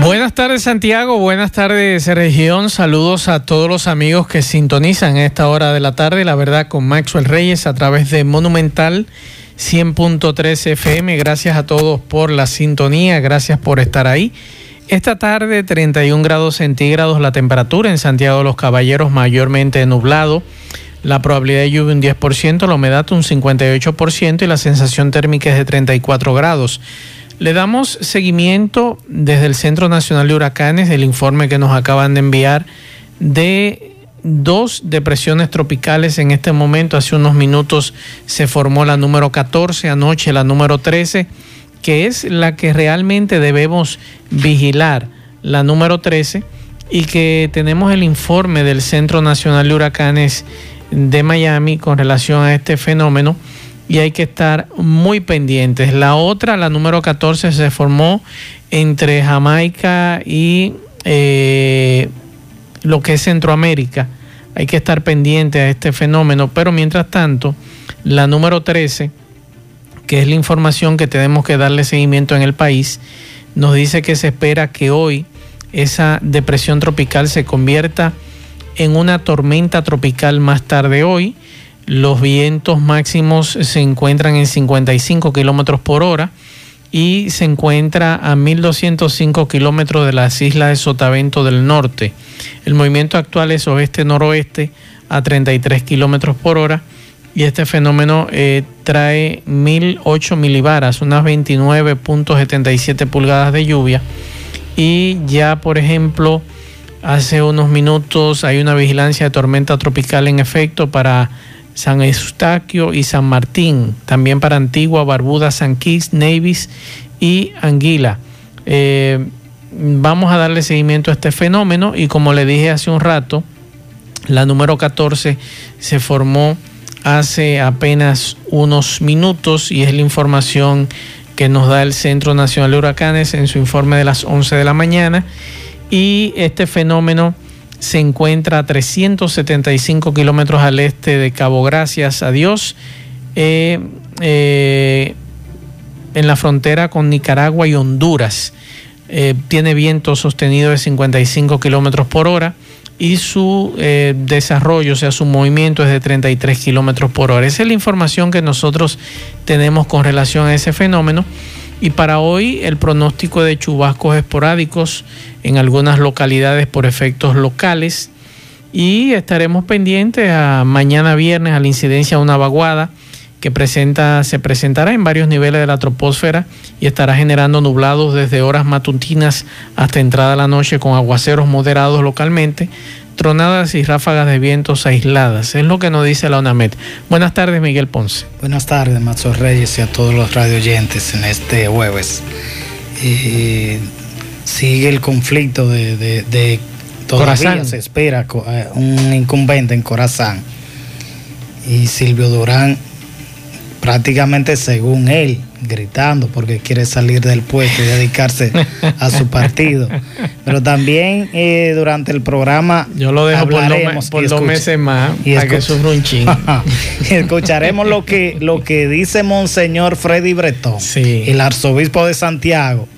Buenas tardes Santiago, buenas tardes región, saludos a todos los amigos que sintonizan a esta hora de la tarde, la verdad con Maxwell Reyes a través de Monumental 100.3 FM, gracias a todos por la sintonía, gracias por estar ahí. Esta tarde 31 grados centígrados la temperatura en Santiago de los Caballeros mayormente nublado, la probabilidad de lluvia un 10%, la humedad un 58% y la sensación térmica es de 34 grados. Le damos seguimiento desde el Centro Nacional de Huracanes del informe que nos acaban de enviar de dos depresiones tropicales en este momento. Hace unos minutos se formó la número 14, anoche la número 13, que es la que realmente debemos vigilar, la número 13, y que tenemos el informe del Centro Nacional de Huracanes de Miami con relación a este fenómeno y hay que estar muy pendientes. La otra, la número 14, se formó entre Jamaica y eh, lo que es Centroamérica. Hay que estar pendiente a este fenómeno, pero mientras tanto, la número 13, que es la información que tenemos que darle seguimiento en el país, nos dice que se espera que hoy esa depresión tropical se convierta en una tormenta tropical más tarde hoy los vientos máximos se encuentran en 55 kilómetros por hora y se encuentra a 1205 kilómetros de las islas de Sotavento del norte. El movimiento actual es oeste-noroeste a 33 kilómetros por hora y este fenómeno eh, trae 1008 milibaras, unas 29.77 pulgadas de lluvia. Y ya, por ejemplo, hace unos minutos hay una vigilancia de tormenta tropical en efecto para San Eustaquio y San Martín, también para Antigua, Barbuda, San Kitts, Nevis y Anguila. Eh, vamos a darle seguimiento a este fenómeno y como le dije hace un rato, la número 14 se formó hace apenas unos minutos y es la información que nos da el Centro Nacional de Huracanes en su informe de las 11 de la mañana. Y este fenómeno se encuentra a 375 kilómetros al este de Cabo Gracias a Dios, eh, eh, en la frontera con Nicaragua y Honduras. Eh, tiene viento sostenido de 55 kilómetros por hora y su desarrollo, o sea, su movimiento es de 33 kilómetros por hora. Esa es la información que nosotros tenemos con relación a ese fenómeno. Y para hoy el pronóstico de chubascos esporádicos en algunas localidades por efectos locales. Y estaremos pendientes a mañana viernes a la incidencia de una vaguada que presenta, se presentará en varios niveles de la troposfera y estará generando nublados desde horas matutinas hasta entrada a la noche con aguaceros moderados localmente, tronadas y ráfagas de vientos aisladas. Es lo que nos dice la UNAMED. Buenas tardes, Miguel Ponce. Buenas tardes, Mazo Reyes y a todos los radioyentes en este jueves. Sigue el conflicto de, de, todavía se espera eh, un incumbente en Corazán. Y Silvio Durán, prácticamente según él, gritando porque quiere salir del puesto y dedicarse a su partido. Pero también eh, durante el programa yo lo dejo por, dos, meses más y para que sufra un ching. escucharemos lo que lo que dice Monseñor Freddy Bretón, el arzobispo de Santiago,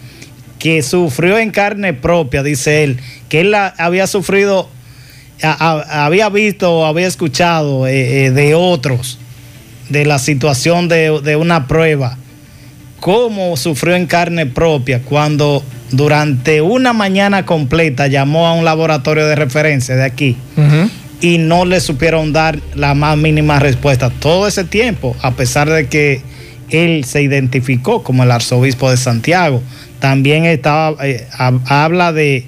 que sufrió en carne propia, dice él, que él había sufrido, había visto, había escuchado eh, eh, de otros de la situación de, de una prueba cómo sufrió en carne propia cuando durante una mañana completa llamó a un laboratorio de referencia de aquí y no le supieron dar la más mínima respuesta todo ese tiempo, a pesar de que él se identificó como el arzobispo de Santiago. También estaba, eh, habla de,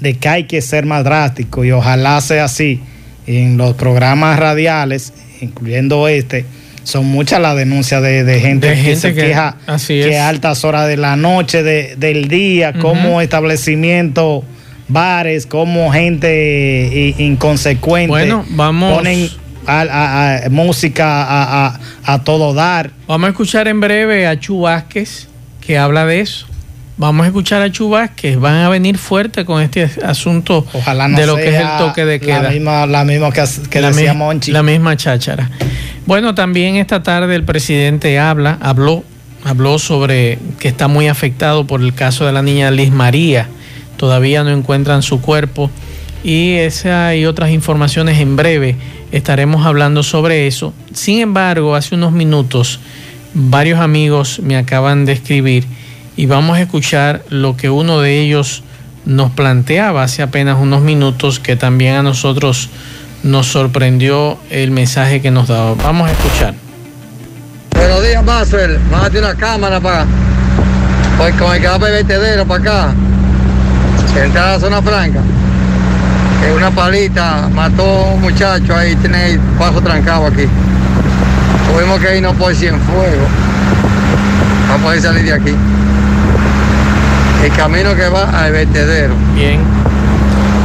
de que hay que ser más drástico y ojalá sea así en los programas radiales, incluyendo este son muchas las denuncias de, gente, que se queja que a altas horas de la noche, del día, como establecimientos, bares, como gente inconsecuente bueno, vamos, ponen a, música a, todo dar. Vamos a escuchar en breve a Chu Vázquez que habla de eso. Vamos a escuchar a Chu Vázquez. Van a venir fuerte con este asunto de lo que es el toque de queda. La misma, la misma que, que la decía Monchi. La misma cháchara. Bueno, también esta tarde el presidente habla, habló, habló sobre que está muy afectado por el caso de la niña Liz María. Todavía no encuentran su cuerpo. Y esa y otras informaciones en breve estaremos hablando sobre eso. Sin embargo, hace unos minutos varios amigos me acaban de escribir y vamos a escuchar lo que uno de ellos nos planteaba hace apenas unos minutos que también a nosotros nos sorprendió el mensaje que nos daba. Vamos a escuchar. Buenos días, Marcel. Májate una cámara para pues con el el vertedero para acá. Entrar a la zona franca. Que una palita mató a un muchacho ahí, tiene el paso trancado aquí. Tuvimos que irnos por en fuego para poder salir de aquí. El camino que va al vertedero. Bien.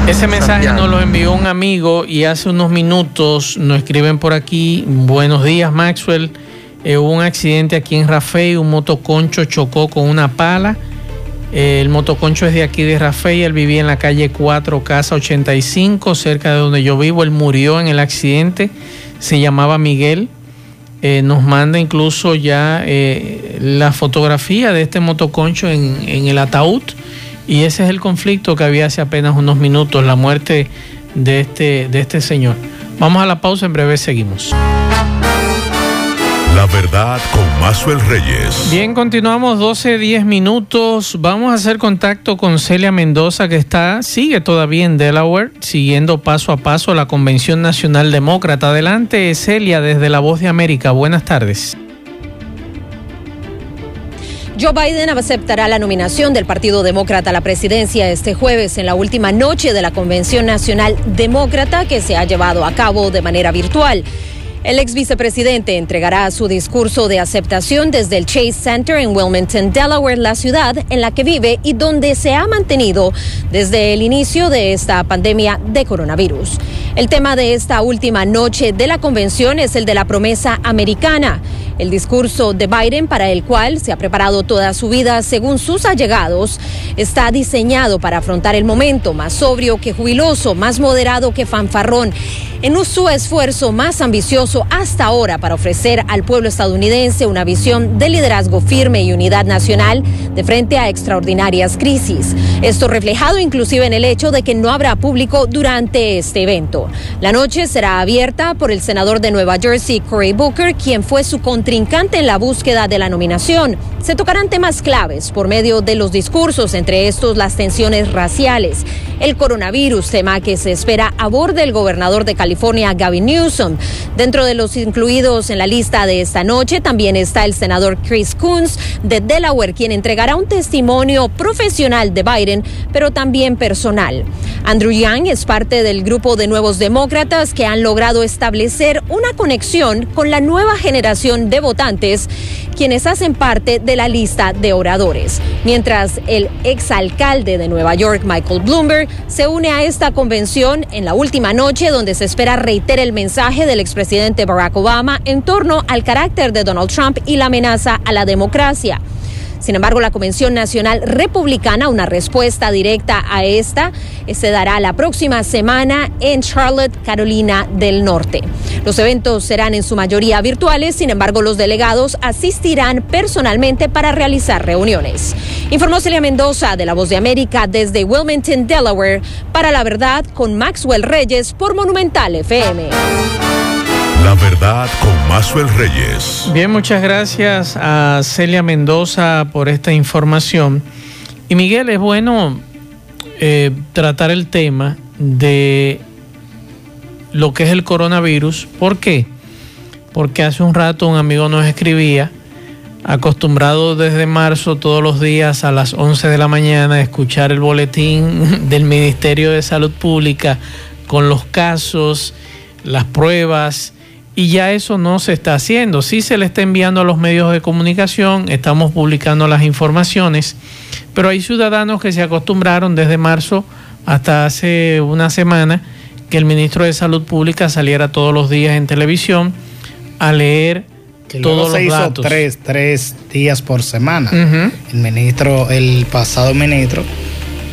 Ese mensaje nos lo envió un amigo y hace unos minutos nos escriben por aquí, buenos días Maxwell, eh, hubo un accidente aquí en Rafael, un motoconcho chocó con una pala, eh, el motoconcho es de aquí de Rafael, él vivía en la calle 4, casa 85, cerca de donde yo vivo, él murió en el accidente, se llamaba Miguel, eh, nos manda incluso ya la fotografía de este motoconcho en, en el ataúd y ese es el conflicto que había hace apenas unos minutos, la muerte de este, de este señor. Vamos a la pausa, en breve seguimos. La verdad con Mazuel Reyes. Bien, continuamos 12, 10 minutos. Vamos a hacer contacto con Celia Mendoza, que está, sigue todavía en Delaware, siguiendo paso a paso la Convención Nacional Demócrata. Adelante, Celia, desde La Voz de América. Buenas tardes. Joe Biden aceptará la nominación del Partido Demócrata a la presidencia este jueves en la última noche de la Convención Nacional Demócrata que se ha llevado a cabo de manera virtual. El ex vicepresidente entregará su discurso de aceptación desde el Chase Center en Wilmington, Delaware, la ciudad en la que vive y donde se ha mantenido desde el inicio de esta pandemia de coronavirus. El tema de esta última noche de la convención es el de la promesa americana. El discurso de Biden, para el cual se ha preparado toda su vida según sus allegados, está diseñado para afrontar el momento más sobrio que jubiloso, más moderado que fanfarrón, en su esfuerzo más ambicioso hasta ahora para ofrecer al pueblo estadounidense una visión de liderazgo firme y unidad nacional de frente a extraordinarias crisis. Esto reflejado inclusive en el hecho de que no habrá público durante este evento. La noche será abierta por el senador de Nueva Jersey, Cory Booker, quien fue su contrincante en la búsqueda de la nominación. Se tocarán temas claves por medio de los discursos, entre estos las tensiones raciales, el coronavirus, tema que se espera aborde el gobernador de California, Gavin Newsom. Dentro de los incluidos en la lista de esta noche también está el senador Chris Coons de Delaware, quien entregará un testimonio profesional de Biden, pero también personal. Andrew Yang es parte del grupo de nuevos demócratas que han logrado establecer una conexión con la nueva generación de votantes, quienes hacen parte de la lista de oradores. Mientras el exalcalde de Nueva York, Michael Bloomberg, se une a esta convención en la última noche donde se espera reiterar el mensaje del expresidente Barack Obama en torno al carácter de Donald Trump y la amenaza a la democracia. Sin embargo, la Convención Nacional Republicana, una respuesta directa a esta, eh, se dará la próxima semana en Charlotte, Carolina del Norte. Los eventos serán en su mayoría virtuales, sin embargo, los delegados asistirán personalmente para realizar reuniones. Informó Celia Mendoza de La Voz de América desde Wilmington, Delaware, para la verdad con Maxwell Reyes por Monumental FM. La verdad con Mazuel Reyes. Bien, muchas gracias a Celia Mendoza por esta información. Y Miguel, es bueno eh, tratar el tema de lo que es el coronavirus. ¿Por qué? Porque hace un rato un amigo nos escribía, acostumbrado desde marzo todos los días a las 11 de la mañana a escuchar el boletín del Ministerio de Salud Pública con los casos, las pruebas y ya eso no se está haciendo. Sí se le está enviando a los medios de comunicación, estamos publicando las informaciones, pero hay ciudadanos que se acostumbraron desde marzo hasta hace una semana que el ministro de Salud Pública saliera todos los días en televisión a leer todos los se hizo Tres, tres días por semana. El ministro, el pasado ministro,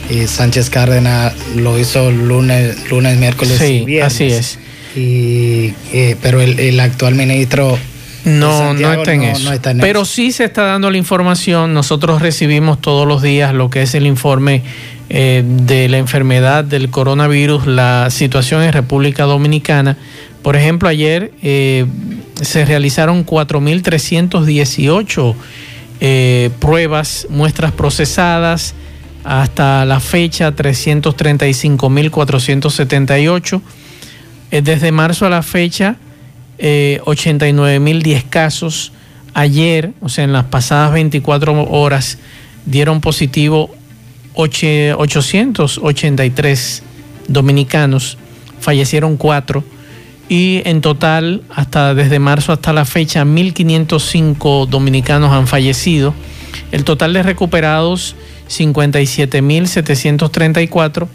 y Sánchez Cárdenas lo hizo lunes, lunes, miércoles y viernes. Así es. Y, eh, pero el, actual ministro no, no está, en eso. Pero sí se está dando la información. Nosotros recibimos todos los días lo que es el informe eh, de la enfermedad del coronavirus, la situación en República Dominicana. Por ejemplo, ayer eh, se realizaron 4.318 pruebas, muestras procesadas hasta la fecha 335.478. Eh, desde marzo a la fecha, eh, 89.010 casos. Ayer, o sea, en las pasadas 24 horas, dieron positivo 883 dominicanos, fallecieron 4 y en total, hasta desde marzo hasta la fecha, 1.505 dominicanos han fallecido. El total de recuperados 57.734.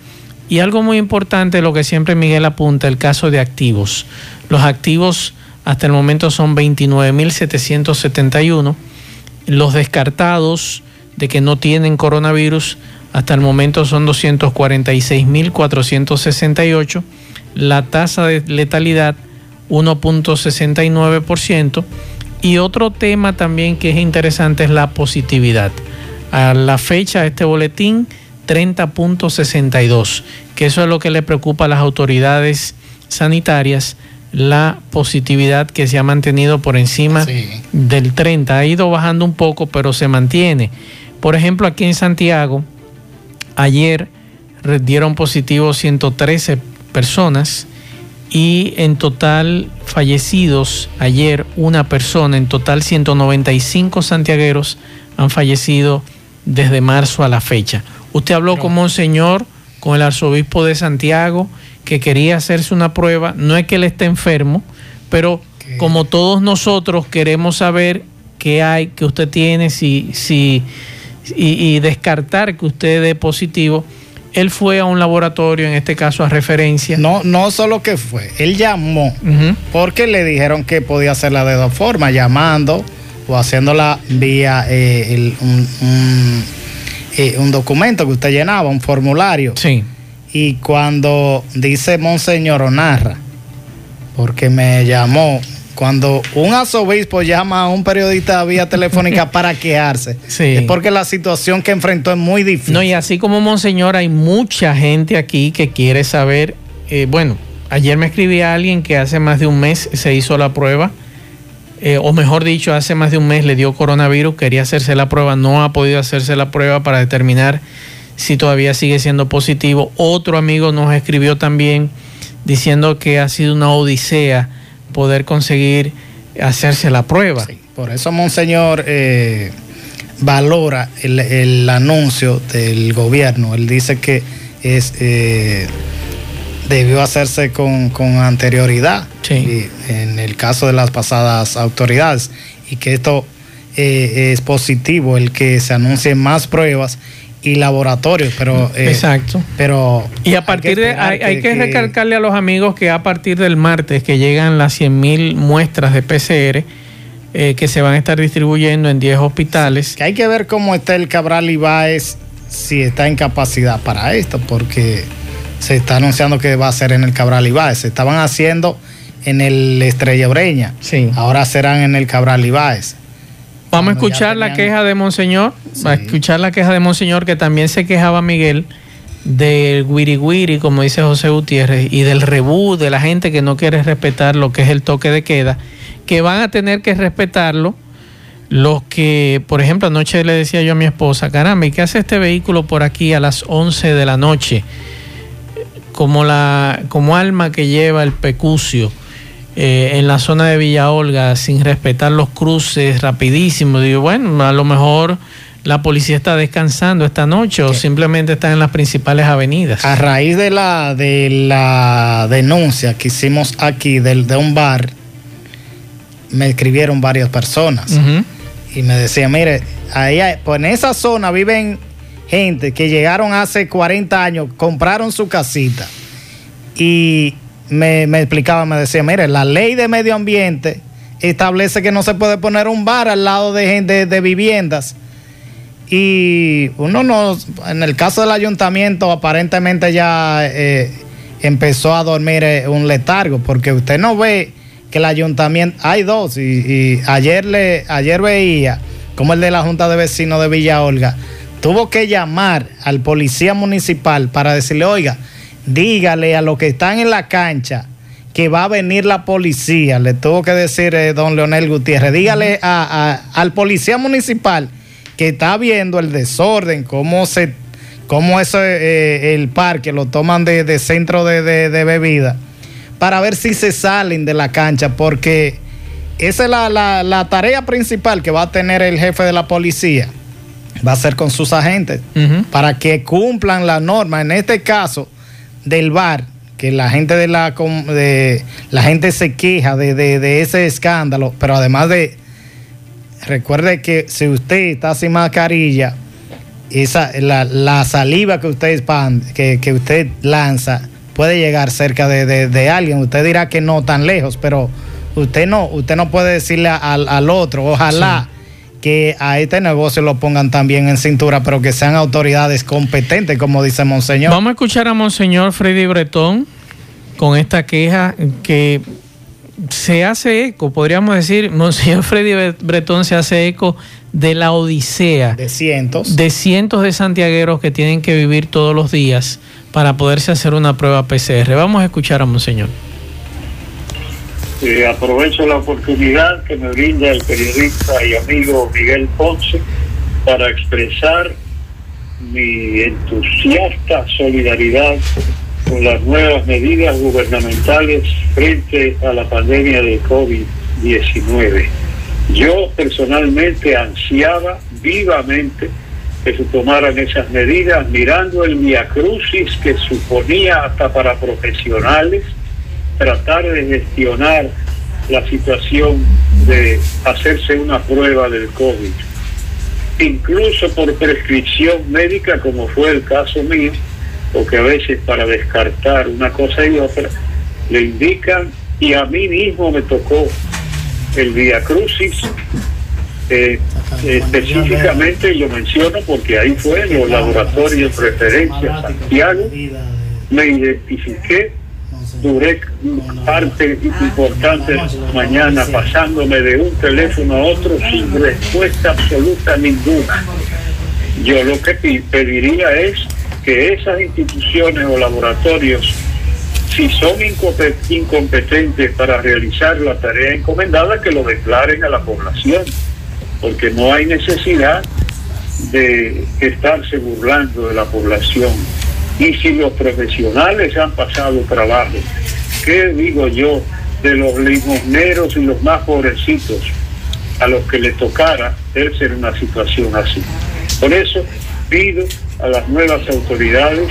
Y algo muy importante, lo que siempre Miguel apunta, el caso de activos. Los activos hasta el momento son 29.771. Los descartados de que no tienen coronavirus hasta el momento son 246.468. La tasa de letalidad 1.69%. Y otro tema también que es interesante es la positividad a la fecha de este boletín 30.62, que eso es lo que le preocupa a las autoridades sanitarias, la positividad que se ha mantenido por encima del 30. Ha ido bajando un poco, pero se mantiene. Por ejemplo, aquí en Santiago, ayer dieron positivo 113 personas y en total fallecidos ayer una persona, en total 195 santiagueros han fallecido desde marzo a la fecha. Usted habló con Monseñor, con el arzobispo de Santiago, que quería hacerse una prueba. No es que él esté enfermo, pero como todos nosotros queremos saber qué hay, que usted tiene, si, si, y, descartar que usted dé positivo. Él fue a un laboratorio, en este caso a referencia. No, no solo que fue, él llamó, porque le dijeron que podía hacerla de dos formas, llamando o haciéndola vía eh, eh, un, documento que usted llenaba, un formulario. Sí. Y cuando dice Monseñor o narra, porque me llamó, cuando un arzobispo llama a un periodista vía telefónica para quejarse, es porque la situación que enfrentó es muy difícil. No, y así como Monseñor, hay mucha gente aquí que quiere saber, eh, bueno, ayer me escribí a alguien que hace más de un mes se hizo la prueba eh, o mejor dicho, hace más de un mes le dio coronavirus, quería hacerse la prueba, no ha podido hacerse la prueba para determinar si todavía sigue siendo positivo. Otro amigo nos escribió también diciendo que ha sido una odisea poder conseguir hacerse la prueba. por eso, Monseñor, eh, valora el, anuncio del gobierno. Él dice que es... Eh, debió hacerse con, anterioridad. En el caso de las pasadas autoridades. Y que esto eh, es positivo el que se anuncien más pruebas y laboratorios pero eh, exacto. pero y a partir de hay, que, recalcarle a los amigos que a partir del martes que llegan las 100.000 muestras de PCR eh, que se van a estar distribuyendo en 10 hospitales. Que hay que ver cómo está el Cabral Ibáez si está en capacidad para esto porque se está anunciando que va a ser en el Cabral Ibáez. Se estaban haciendo en el Estrella Breña. Sí. Ahora serán en el Cabral Ibáez. Vamos a escuchar la queja de Monseñor. Va a escuchar la queja de Monseñor que también se quejaba Miguel del wiri wiri, como dice José Gutiérrez, y del rebú de la gente que no quiere respetar lo que es el toque de queda, que van a tener que respetarlo los que, por ejemplo, anoche le decía yo a mi esposa, caramba, ¿y qué hace este vehículo por aquí a las 11 de la noche? Como, la, como alma que lleva el pecucio eh, en la zona de Villa Olga sin respetar los cruces rapidísimo. Digo, bueno, a lo mejor la policía está descansando esta noche o simplemente está en las principales avenidas. A raíz de la, de la denuncia que hicimos aquí de un bar, me escribieron varias personas y me decían, mire, ahí pues en esa zona viven gente que llegaron hace 40 años, compraron su casita y me, explicaba, me decía, mire, la ley de medio ambiente establece que no se puede poner un bar al lado de, de viviendas. Y uno no, en el caso del ayuntamiento, aparentemente ya eh, empezó a dormir eh, un letargo, porque usted no ve que el ayuntamiento, hay dos, y, ayer, le, ayer veía como el de la Junta de Vecinos de Villa Olga, tuvo que llamar al policía municipal para decirle, oiga, dígale a los que están en la cancha que va a venir la policía, le tuvo que decir eh, don Leonel Gutiérrez, dígale al policía municipal que está viendo el desorden, cómo se cómo eso, eh, el parque lo toman de, centro de, de, bebida, para ver si se salen de la cancha, porque esa es la, tarea principal que va a tener el jefe de la policía, va a ser con sus agentes, para que cumplan la norma, en este caso del bar, que la gente de la, de, la gente se queja de, de ese escándalo, pero además de recuerde que si usted está sin mascarilla, esa, la, saliva que usted que, que, usted lanza puede llegar cerca de, alguien. Usted dirá que no tan lejos, pero usted no, usted no puede decirle al, otro, ojalá. Que a este negocio lo pongan también en cintura, pero que sean autoridades competentes, como dice Monseñor. Vamos a escuchar a Monseñor Freddy Bretón con esta queja que se hace eco, podríamos decir, Monseñor Freddy Bretón se hace eco de la odisea. De cientos. De cientos de santiagueros que tienen que vivir todos los días para poderse hacer una prueba PCR. Vamos a escuchar a Monseñor. Aprovecho la oportunidad que me brinda el periodista y amigo Miguel Ponce para expresar mi entusiasta solidaridad con las nuevas medidas gubernamentales frente a la pandemia de COVID-19. Yo personalmente ansiaba vivamente que se tomaran esas medidas, mirando el miacrucis que suponía hasta para profesionales tratar de gestionar la situación de hacerse una prueba del COVID. Incluso por prescripción médica, como fue el caso mío, porque a veces para descartar una cosa y otra, le indican, y a mí mismo me tocó el Via Crucis, eh, específicamente lo menciono porque ahí fue en los laboratorios de referencia Santiago, me identifiqué, duré parte importante mañana pasándome de un teléfono a otro sin respuesta absoluta ninguna. Yo lo que pediría es que esas instituciones o laboratorios, si son incompetentes para realizar la tarea encomendada, que lo declaren a la población, porque no hay necesidad de estarse burlando de la población. Y si los profesionales han pasado trabajo, ¿qué digo yo de los limosneros y los más pobrecitos a los que les tocara ser una situación así? Por eso pido a las nuevas autoridades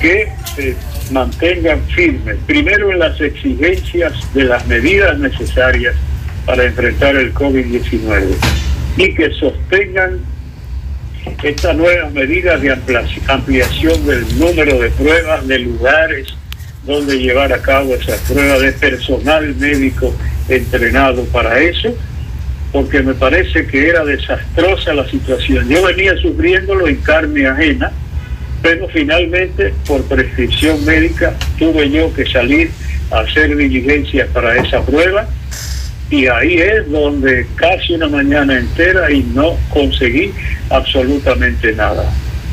que se mantengan firmes, primero en las exigencias de las medidas necesarias para enfrentar el COVID-19 y que sostengan estas nuevas medidas de ampliación del número de pruebas, de lugares donde llevar a cabo esas pruebas, de personal médico entrenado para eso porque me parece que era desastrosa la situación. Yo venía sufriéndolo en carne ajena, pero finalmente por prescripción médica tuve yo que salir a hacer diligencias para esa prueba y ahí es donde casi una mañana entera y no conseguí absolutamente nada.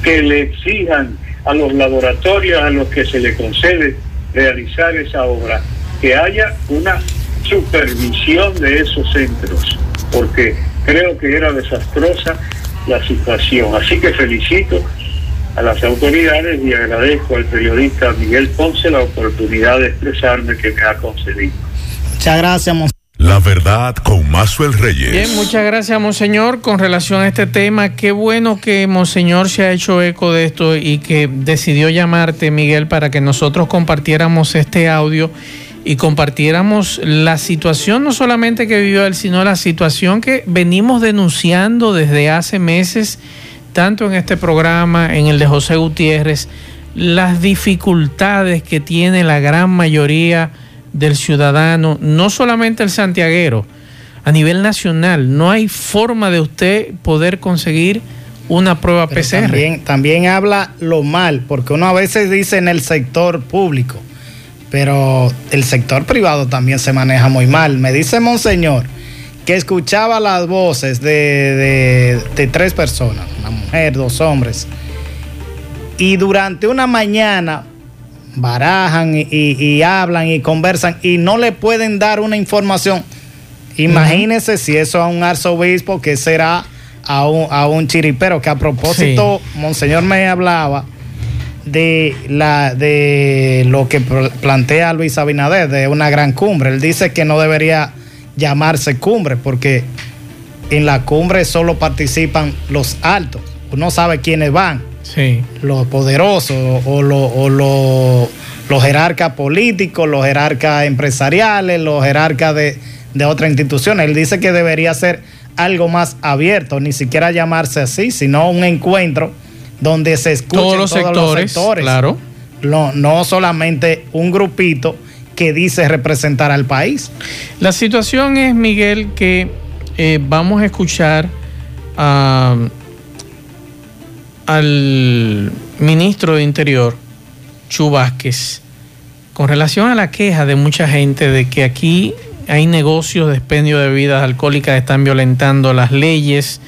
Que le exijan a los laboratorios a los que se le concede realizar esa obra, que haya una supervisión de esos centros porque creo que era desastrosa la situación. Así que felicito a las autoridades y agradezco al periodista Miguel Ponce la oportunidad de expresarme que me ha concedido. Muchas gracias. La verdad con Mazuel Reyes. Bien, muchas gracias, Monseñor. Con relación a este tema, qué bueno que Monseñor se ha hecho eco de esto y que decidió llamarte, Miguel, para que nosotros compartiéramos este audio y compartiéramos la situación no solamente que vivió él, sino la situación que venimos denunciando desde hace meses, tanto en este programa, en el de José Gutiérrez, las dificultades que tiene la gran mayoría del ciudadano, no solamente el santiaguero, a nivel nacional. No hay forma de usted poder conseguir una prueba PCR. También, también habla lo mal, porque uno a veces dice en el sector público, pero el sector privado también se maneja muy mal. Me dice Monseñor que escuchaba las voces de, de tres personas, una mujer, dos hombres, y durante una mañana barajan y, hablan y conversan y no le pueden dar una información. Imagínese si eso a un arzobispo que será a un, a un chiripero, que a propósito, Monseñor me hablaba de la de lo que plantea Luis Abinader de una gran cumbre. Él dice que no debería llamarse cumbre porque en la cumbre solo participan los altos. Uno sabe quiénes van sí. los poderosos o, los jerarcas políticos, los jerarcas empresariales, los jerarcas de, de otras instituciones. Él dice que debería ser algo más abierto, ni siquiera llamarse así, sino un encuentro donde se escuchen todos los, sectores, Claro. No, no solamente un grupito que dice representar al país. La situación es, Miguel, que eh, vamos a escuchar a al ministro de Interior, Chu Vázquez, con relación a la queja de mucha gente de que aquí hay negocios de expendio de bebidas alcohólicas que están violentando las leyes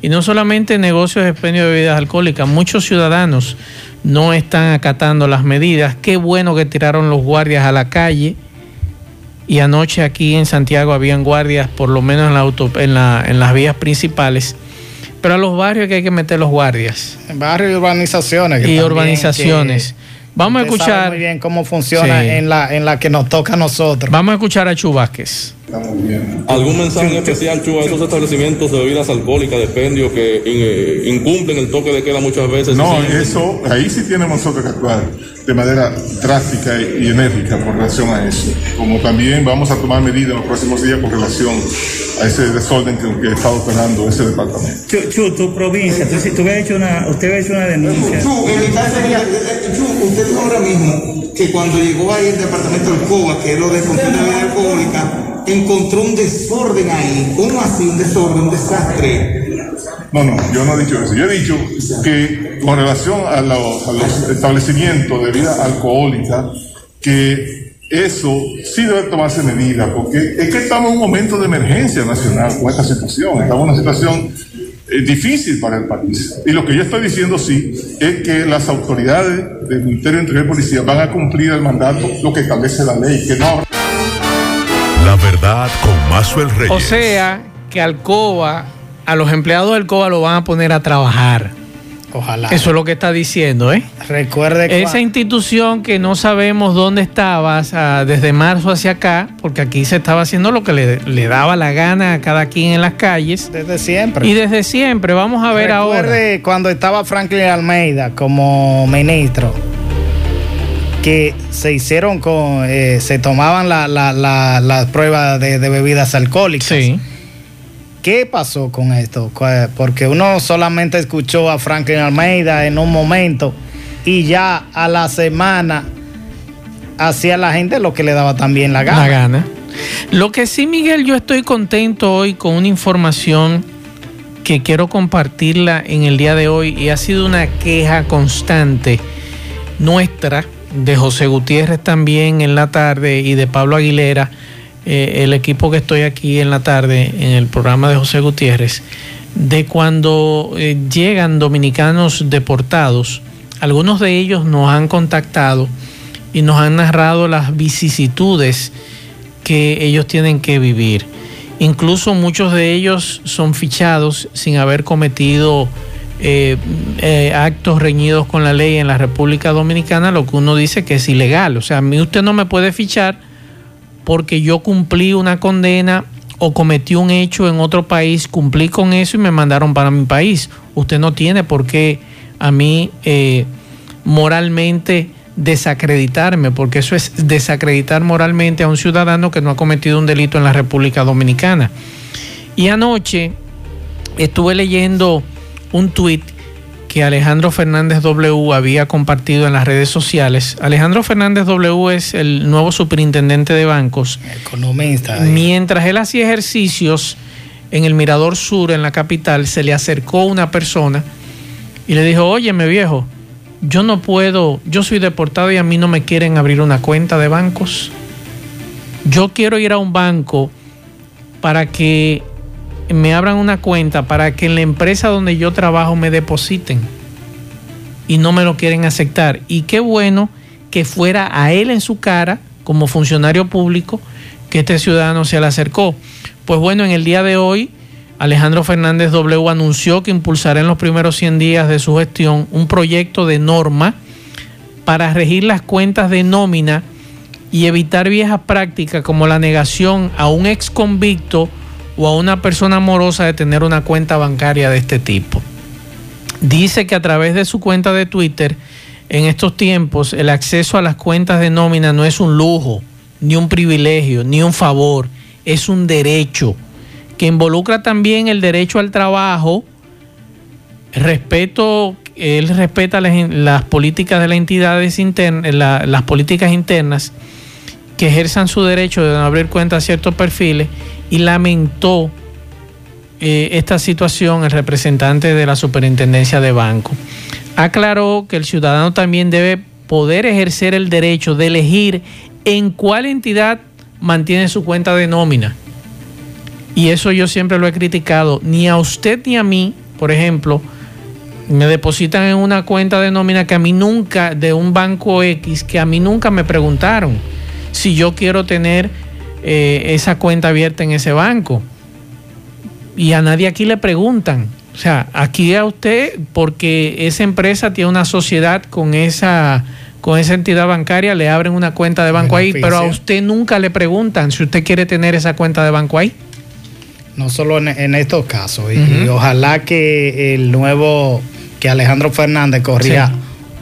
y no solamente negocios de expendio de bebidas alcohólicas, muchos ciudadanos no están acatando las medidas. Qué bueno que tiraron los guardias a la calle y anoche aquí en Santiago habían guardias por lo menos en, la auto, en, la, en las vías principales pero a los barrios que hay que meter los guardias. Barrios y urbanizaciones. y urbanizaciones. Vamos a escuchar. muy bien cómo funciona en, la, en la que nos toca a nosotros. Vamos a escuchar a Chubásquez. ¿Algún mensaje especial, Chu, a esos establecimientos de bebidas alcohólicas, de expendio, que eh, incumplen el toque de queda muchas veces? No, eso, ahí sí tenemos nosotros que actuar de manera drástica y enérgica con relación a eso. Como también vamos a tomar medidas en los próximos días con relación a ese desorden que, que está operando ese departamento. Chu, tu provincia, tú, tú hecho una, usted ha hecho una denuncia. Chu, en mi caso sería, Chu, usted dijo ahora mismo que cuando llegó ahí el departamento del COBA, que es lo de consumo de alcohólica, encontró un desorden ahí. ¿Cómo así un desorden, un desastre? No, no, yo no he dicho eso. Yo he dicho que con relación a los, establecimientos de vida alcohólica, que eso sí debe tomarse medidas, porque es que estamos en un momento de emergencia nacional con esta situación. Estamos en una situación eh, difícil para el país. Y lo que yo estoy diciendo sí es que las autoridades del Ministerio de Interior y Policía van a cumplir el mandato, lo que establece la ley, que no La verdad con Mazuel Reyes. O sea, que Alcoba, a los empleados del Alcoba lo van a poner a trabajar. Ojalá. Eso es lo que está diciendo, ¿eh? Recuerde Esa institución que no sabemos dónde estaba desde marzo hacia acá, porque aquí se estaba haciendo lo que le, daba la gana a cada quien en las calles. Desde siempre. Y desde siempre. Vamos a ver Recuerde ahora. cuando estaba Franklin Almeida como ministro que se hicieron con, eh, se tomaban las la, pruebas de, de, bebidas alcohólicas. Sí. ¿Qué pasó con esto? Porque uno solamente escuchó a Franklin Almeida en un momento y ya a la semana hacía la gente lo que le daba también la gana. La gana. Lo que sí, Miguel, yo estoy contento hoy con una información que quiero compartirla en el día de hoy y ha sido una queja constante nuestra, de José Gutiérrez también en la tarde y de Pablo Aguilera eh, el equipo que estoy aquí en la tarde en el programa de José Gutiérrez, de cuando eh, llegan dominicanos deportados, algunos de ellos nos han contactado y nos han narrado las vicisitudes que ellos tienen que vivir. Incluso muchos de ellos son fichados sin haber cometido eh, actos reñidos con la ley en la República Dominicana, lo que uno dice que es ilegal. O sea, a mí usted no me puede fichar porque yo cumplí una condena o cometí un hecho en otro país, cumplí con eso y me mandaron para mi país. Usted no tiene por qué a mí eh, moralmente desacreditarme, porque eso es desacreditar moralmente a un ciudadano que no ha cometido un delito en la República Dominicana. Y anoche estuve leyendo un tuit que Alejandro Fernández W había compartido en las redes sociales. Alejandro Fernández W es el nuevo superintendente de bancos. Economista. Mientras él hacía ejercicios en el Mirador Sur, en la capital, se le acercó una persona y le dijo, óyeme viejo, yo no puedo, yo soy deportado y a mí no me quieren abrir una cuenta de bancos. Yo quiero ir a un banco para que me abran una cuenta, para que en la empresa donde yo trabajo me depositen. Y no me lo quieren aceptar. Y qué bueno que fuera a él en su cara, como funcionario público, que este ciudadano se le acercó. Pues bueno, en el día de hoy, Alejandro Fernández W anunció que impulsará en los primeros 100 días de su gestión un proyecto de norma para regir las cuentas de nómina y evitar viejas prácticas como la negación a un ex convicto o a una persona amorosa de tener una cuenta bancaria de este tipo. Dice que a través de su cuenta de Twitter, en estos tiempos, el acceso a las cuentas de nómina no es un lujo, ni un privilegio, ni un favor, es un derecho que involucra también el derecho al trabajo, respeto, él respeta las, políticas de las entidades internas, las políticas internas que ejerzan su derecho de no abrir cuenta a ciertos perfiles y lamentó eh, esta situación el representante de la superintendencia de banco. Aclaró que el ciudadano también debe poder ejercer el derecho de elegir en cuál entidad mantiene su cuenta de nómina. Y eso yo siempre lo he criticado. Ni a usted ni a mí, por ejemplo, me depositan en una cuenta de nómina que a mí nunca, de un banco X, que a mí nunca me preguntaron si yo quiero tener eh, esa cuenta abierta en ese banco. Y a nadie aquí le preguntan. O sea, aquí a usted, porque esa empresa tiene una sociedad con esa, con esa entidad bancaria, le abren una cuenta de banco ahí, pero a usted nunca le preguntan si usted quiere tener esa cuenta de banco ahí. No solo en, estos casos, y, ojalá que el nuevo, que Alejandro Fernández corría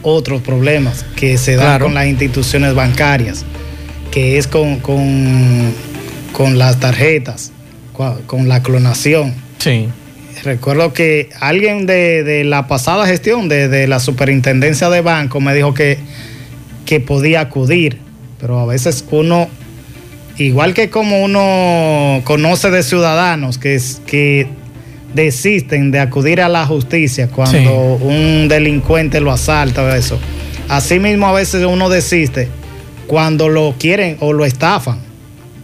otros problemas que se dan con las instituciones bancarias que es con, con, las tarjetas, con, la clonación. Sí. Recuerdo que alguien de, la pasada gestión de, la superintendencia de banco me dijo que, que podía acudir, pero a veces uno, igual que como uno conoce de ciudadanos que, que desisten de acudir a la justicia cuando un delincuente lo asalta o eso, así mismo a veces uno desiste cuando lo quieren o lo estafan,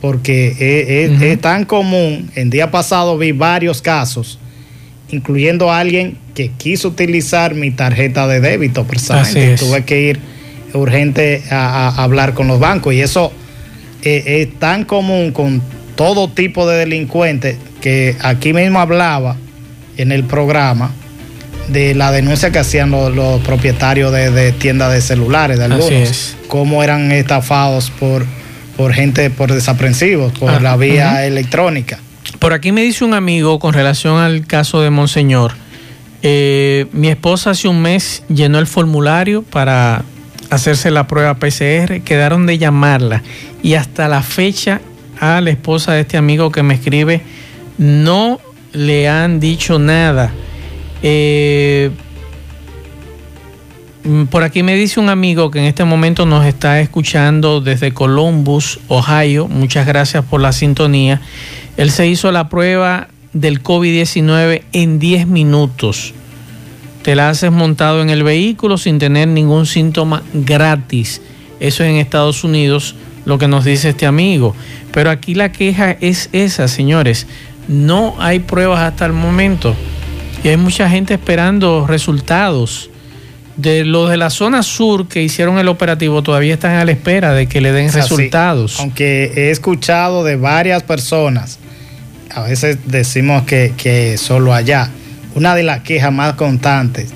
porque es, tan común. En día pasado vi varios casos, incluyendo a alguien que quiso utilizar mi tarjeta de débito precisamente. Tuve que ir urgente a, hablar con los bancos y eso es, es tan común con todo tipo de delincuentes que aquí mismo hablaba en el programa de la denuncia que hacían los, propietarios de, tiendas de celulares, de algunos, cómo eran estafados por, por gente, por desaprensivos, por ah, la vía electrónica. Por aquí me dice un amigo con relación al caso de Monseñor. Eh, mi esposa hace un mes llenó el formulario para hacerse la prueba PCR, quedaron de llamarla y hasta la fecha a la esposa de este amigo que me escribe no le han dicho nada. Eh, mm, por aquí me dice un amigo que en este momento nos está escuchando desde Columbus, Ohio. Muchas gracias por la sintonía. Él se hizo la prueba del COVID-19 en 10 minutos. Te la haces montado en el vehículo sin tener ningún síntoma gratis. Eso es en Estados Unidos, lo que nos dice este amigo. Pero aquí la queja es esa, señores. No hay pruebas hasta el momento. Y hay mucha gente esperando resultados. De los de la zona sur que hicieron el operativo todavía están a la espera de que le den resultados. Aunque he escuchado de varias personas, a veces decimos que, que solo allá, una de las quejas más constantes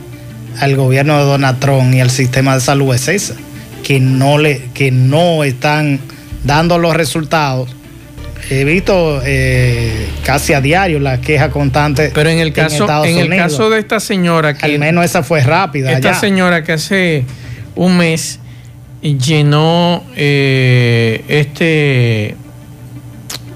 al gobierno de Donald Trump y al sistema de salud es esa, que no, le, que no están dando los resultados he visto eh, casi a diario la queja constante. Pero en el caso, en, el caso de esta señora que al menos esa fue rápida. Esta señora que hace un mes llenó eh, este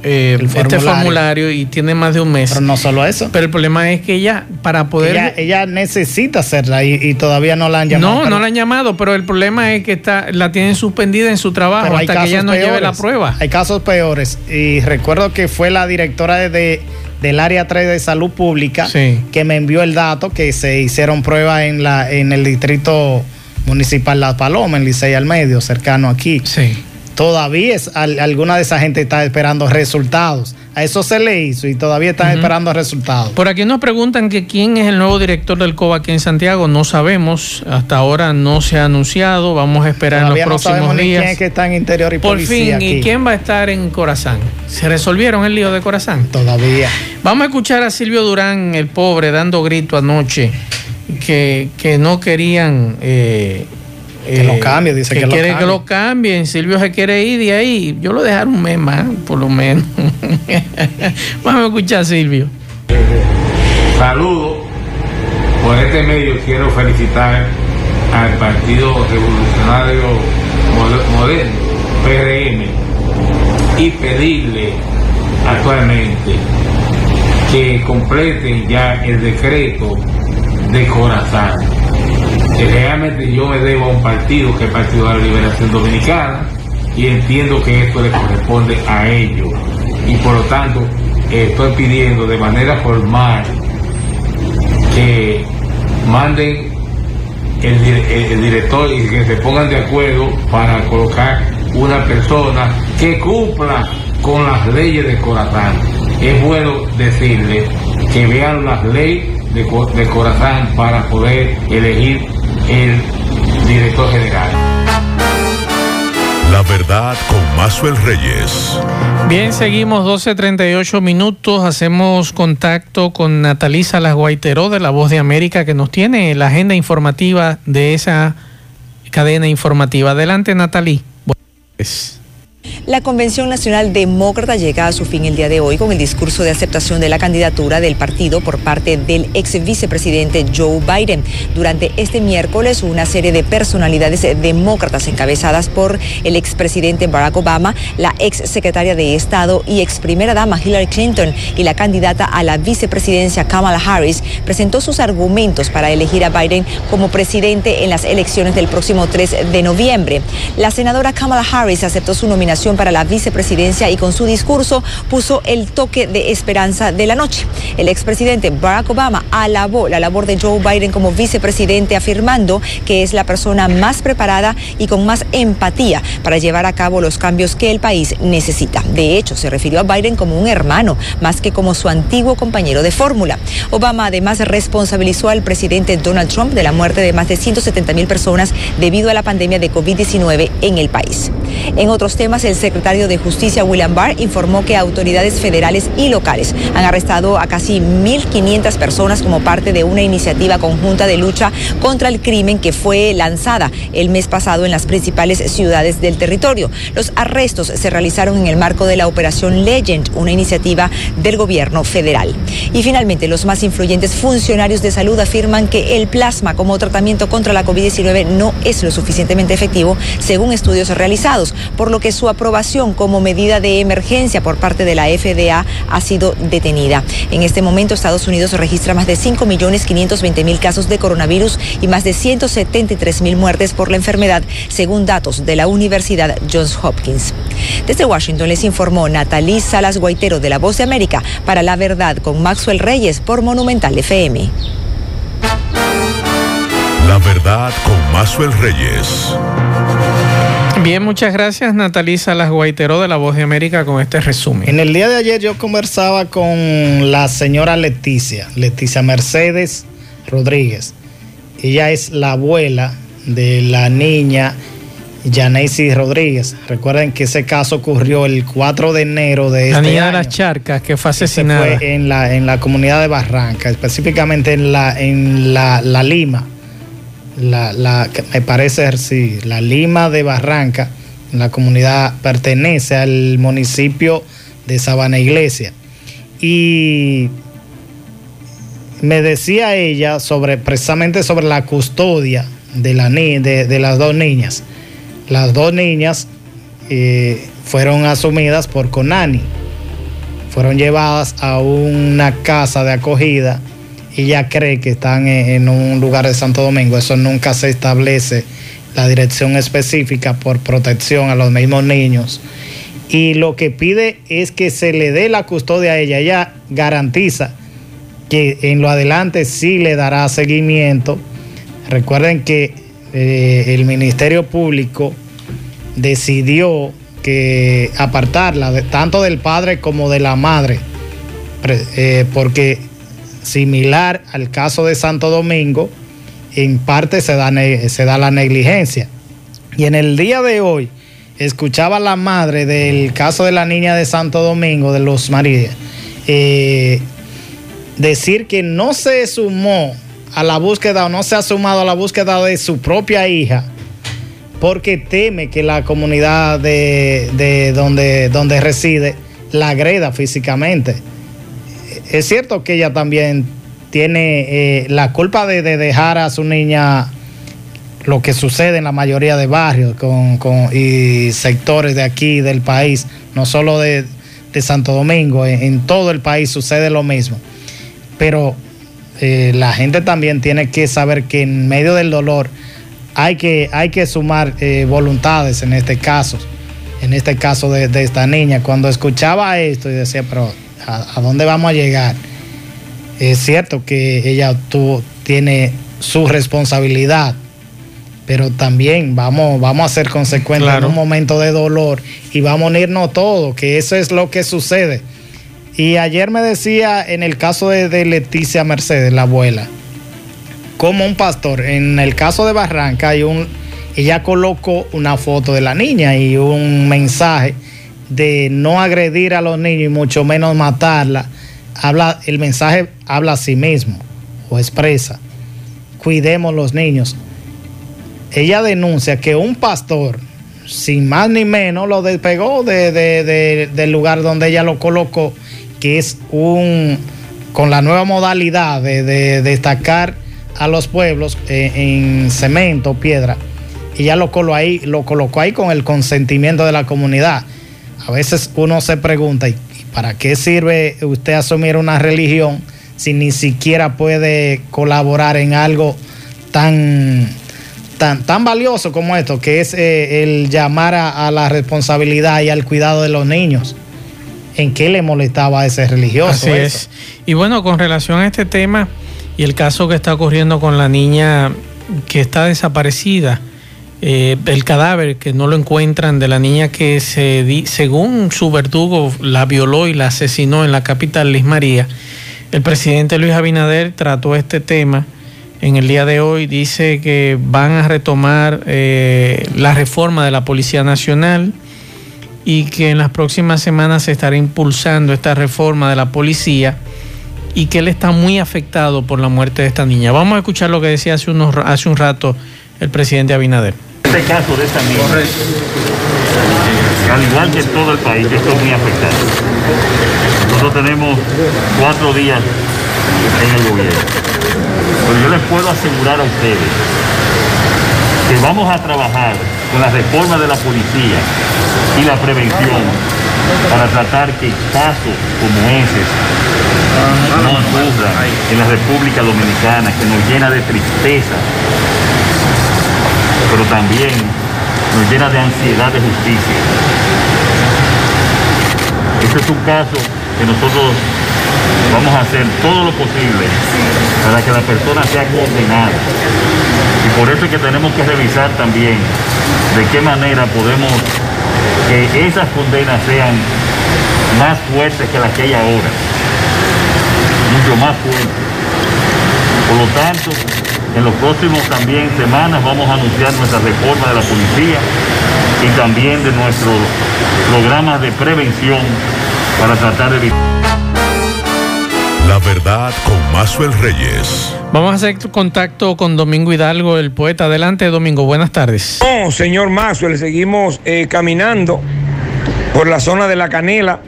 eh, este formulario y tiene más de un mes. Pero no solo eso. Pero el problema es que ella, para poder. Ella, necesita hacerla y, todavía no la han llamado. No, no la han llamado, pero el problema es que está, la tienen suspendida en su trabajo hasta que ella no lleve la prueba. Hay casos peores. Y recuerdo que fue la directora de, del área 3 de salud pública que me envió el dato que se hicieron pruebas en, la, en el distrito municipal La Paloma, en Licey al Medio, cercano aquí. Sí todavía es, alguna de esa gente está esperando resultados. A eso se le hizo y todavía están esperando resultados. Por aquí nos preguntan que quién es el nuevo director del COBA aquí en Santiago. No sabemos. Hasta ahora no se ha anunciado. Vamos a esperar en los próximos días. Ni quién es que está en interior y Por fin, ¿y quién va a estar en Corazán? ¿Se resolvieron el lío de Corazán? Todavía. Vamos a escuchar a Silvio Durán, el pobre, dando grito anoche que, que no querían eh, que lo cambie, dice que, que quiere que lo cambien. Silvio se quiere ir de ahí. Yo lo dejaré un mes más, por lo menos. Vamos a escuchar a Silvio. Saludos. Por este medio quiero felicitar al Partido Revolucionario Moderno, PRM, y pedirle actualmente que completen ya el decreto de Corazán que realmente yo me debo a un partido que es el Partido de la Liberación Dominicana y entiendo que esto le corresponde a ellos. Y por lo tanto, estoy pidiendo de manera formal que manden el, director y que se pongan de acuerdo para colocar una persona que cumpla con las leyes de Corazán. Es bueno decirle que vean las leyes de, de Corazán para poder elegir el director general. La verdad con Mazuel Reyes. Bien, seguimos 12.38 minutos. Hacemos contacto con Natalisa Las Guaiteró de La Voz de América que nos tiene la agenda informativa de esa cadena informativa. Adelante, Natalí. La Convención Nacional Demócrata llega a su fin el día de hoy con el discurso de aceptación de la candidatura del partido por parte del ex vicepresidente Joe Biden. Durante este miércoles, una serie de personalidades demócratas encabezadas por el expresidente Barack Obama, la ex secretaria de Estado y ex primera dama Hillary Clinton y la candidata a la vicepresidencia Kamala Harris presentó sus argumentos para elegir a Biden como presidente en las elecciones del próximo 3 de noviembre. La senadora Kamala Harris aceptó su nominación para la vicepresidencia y con su discurso puso el toque de esperanza de la noche. El expresidente Barack Obama alabó la labor de Joe Biden como vicepresidente afirmando que es la persona más preparada y con más empatía para llevar a cabo los cambios que el país necesita. De hecho, se refirió a Biden como un hermano, más que como su antiguo compañero de fórmula. Obama además responsabilizó al presidente Donald Trump de la muerte de más de 170 mil personas debido a la pandemia de COVID-19 en el país. En otros temas, el secretario de Justicia, William Barr, informó que autoridades federales y locales han arrestado a casi 1.500 personas como parte de una iniciativa conjunta de lucha contra el crimen que fue lanzada el mes pasado en las principales ciudades del territorio. Los arrestos se realizaron en el marco de la Operación Legend, una iniciativa del gobierno federal. Y finalmente, los más influyentes funcionarios de salud afirman que el plasma como tratamiento contra la COVID-19 no es lo suficientemente efectivo según estudios realizados, por lo que su aprobación como medida de emergencia por parte de la FDA ha sido detenida. En este momento Estados Unidos registra más de 5.520.000 casos de coronavirus y más de 173.000 muertes por la enfermedad, según datos de la Universidad Johns Hopkins. Desde Washington les informó Natalí Salas Guaitero de La Voz de América para La Verdad con Maxwell Reyes por Monumental FM. La Verdad con Maxwell Reyes. Bien, muchas gracias Natalisa Las Guaiteró de La Voz de América con este resumen. En el día de ayer yo conversaba con la señora Leticia, Leticia Mercedes Rodríguez. Ella es la abuela de la niña Yanesi Rodríguez. Recuerden que ese caso ocurrió el 4 de enero de este La niña de las charcas que fue asesinada. Fue en la, en la comunidad de Barranca, específicamente en la, en la Lima la, la, me parece sí, la Lima de Barranca, la comunidad pertenece al municipio de Sabana Iglesia. Y me decía ella sobre precisamente sobre la custodia de, la, de, de las dos niñas. Las dos niñas eh, fueron asumidas por Conani. fueron llevadas a una casa de acogida ella cree que están en, un lugar de Santo Domingo. Eso nunca se establece la dirección específica por protección a los mismos niños. Y lo que pide es que se le dé la custodia a ella. Ella garantiza que en lo adelante sí le dará seguimiento. Recuerden que eh, el Ministerio Público decidió que apartarla tanto del padre como de la madre, eh, porque similar al caso de Santo Domingo, en parte se da, se da la negligencia. Y en el día de hoy, escuchaba la madre del caso de la niña de Santo Domingo, de los María, eh, decir que no se sumó a la búsqueda o no se ha sumado a la búsqueda de su propia hija porque teme que la comunidad de, donde, donde reside la agreda físicamente. Es cierto que ella también tiene eh, la culpa de, dejar a su niña lo que sucede en la mayoría de barrios con, y sectores de aquí del país, no solo de, Santo Domingo, en, todo el país sucede lo mismo. Pero eh, la gente también tiene que saber que en medio del dolor hay que, hay que sumar eh, voluntades en este caso, en este caso de, esta niña. Cuando escuchaba esto y decía, pero ¿a, dónde vamos a llegar? Es cierto que ella tuvo, tiene su responsabilidad, pero también vamos, vamos a ser consecuentes en un momento de dolor y vamos a unirnos todos, que eso es lo que sucede. Y ayer me decía en el caso de, de Leticia Mercedes, la abuela, como un pastor. En el caso de Barranca, hay un, ella colocó una foto de la niña y un mensaje de no agredir a los niños y mucho menos matarla. Habla, el mensaje habla a sí mismo o expresa. Cuidemos los niños. Ella denuncia que un pastor, sin más ni menos, lo despegó del lugar donde ella lo colocó, que es un con la nueva modalidad de destacar a los pueblos eh, en cemento, piedra, y ya lo, colocó ahí, lo colocó ahí con el consentimiento de la comunidad. A veces uno se pregunta, ¿y para qué sirve usted asumir una religión si ni siquiera puede colaborar en algo tan, tan, tan valioso como esto, que es eh, el llamar a, la responsabilidad y al cuidado de los niños? ¿En qué le molestaba a ese religioso? Así es. Y bueno, con relación a este tema, y el caso que está ocurriendo con la niña que está desaparecida, eh, el cadáver que no lo encuentran de la niña que se según su verdugo la violó y la asesinó en la capital Liz María. El presidente Luis Abinader trató este tema en el día de hoy. Dice que van a retomar eh, la reforma de la Policía Nacional y que en las próximas semanas se estará impulsando esta reforma de la policía y que él está muy afectado por la muerte de esta niña. Vamos a escuchar lo que decía hace, unos, hace un rato el presidente Abinader. Este caso de esta niña, al igual que en todo el país, estoy muy afectado. Nosotros tenemos cuatro días en el gobierno. Pero yo les puedo asegurar a ustedes que vamos a trabajar con la reforma de la policía y la prevención para tratar que casos como ese no ocurran en la República Dominicana, que nos llena de tristeza, pero también nos llena de ansiedad de justicia. Este es un caso que nosotros vamos a hacer todo lo posible para que la persona sea condenada. Y por eso es que tenemos que revisar también de qué manera podemos que esas condenas sean más fuertes que las que hay ahora, mucho más fuertes. Por lo tanto, en los próximos también semanas vamos a anunciar nuestra reforma de la policía y también de nuestros programas de prevención para tratar de evitar. La verdad con Mazuel Reyes. Vamos a hacer contacto con Domingo Hidalgo, el poeta. Adelante, Domingo. Buenas tardes. No, señor Mazuel, seguimos eh, caminando por la zona de La Canela.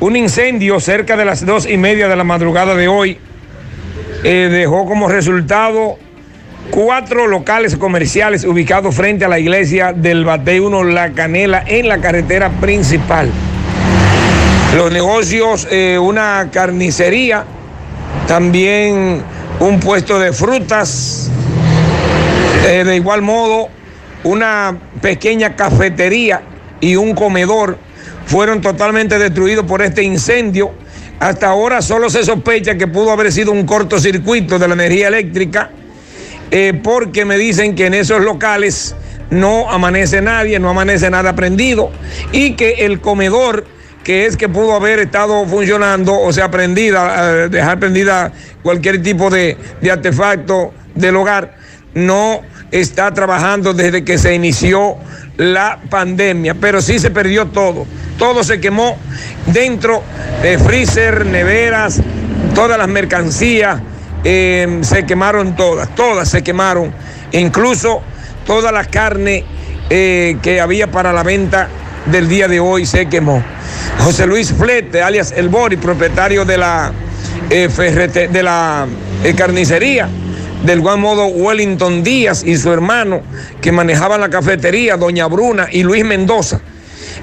Un incendio cerca de las dos y media de la madrugada de hoy eh, dejó como resultado cuatro locales comerciales ubicados frente a la iglesia del Bate 1 La Canela en la carretera principal. los negocios, eh, una carnicería, también un puesto de frutas, eh, de igual modo una pequeña cafetería y un comedor fueron totalmente destruidos por este incendio. Hasta ahora solo se sospecha que pudo haber sido un cortocircuito de la energía eléctrica, eh, porque me dicen que en esos locales no amanece nadie, no amanece nada prendido, y que el comedor, que es que pudo haber estado funcionando, o sea, prendida, eh, dejar prendida cualquier tipo de, de artefacto del hogar, no está trabajando desde que se inició la pandemia, pero sí se perdió todo. Todo se quemó dentro de freezer, neveras, todas las mercancías eh, se quemaron todas, todas se quemaron, incluso toda la carne eh, que había para la venta del día de hoy se quemó. José Luis Flete, alias El Bori, propietario de la, eh, de la carnicería, del igual modo Wellington Díaz y su hermano que manejaban la cafetería, doña Bruna y Luis Mendoza,